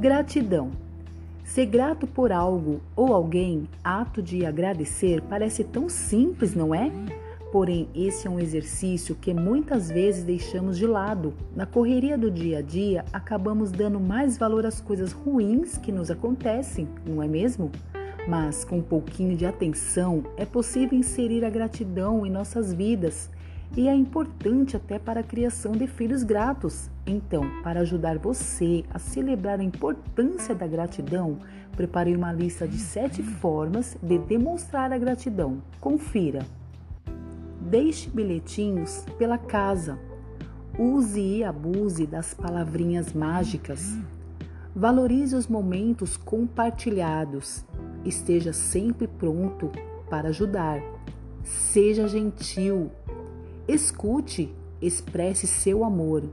Gratidão. Ser grato por algo ou alguém, ato de agradecer, parece tão simples, não é? Porém, esse é um exercício que muitas vezes deixamos de lado. Na correria do dia a dia, acabamos dando mais valor às coisas ruins que nos acontecem, não é mesmo? Mas com um pouquinho de atenção, é possível inserir a gratidão em nossas vidas e é importante até para a criação de filhos gratos. Então, para ajudar você a celebrar a importância da gratidão, preparei uma lista de sete formas de demonstrar a gratidão. Confira. Deixe bilhetinhos pela casa. Use e abuse das palavrinhas mágicas. Valorize os momentos compartilhados. Esteja sempre pronto para ajudar. Seja gentil Escute, expresse seu amor.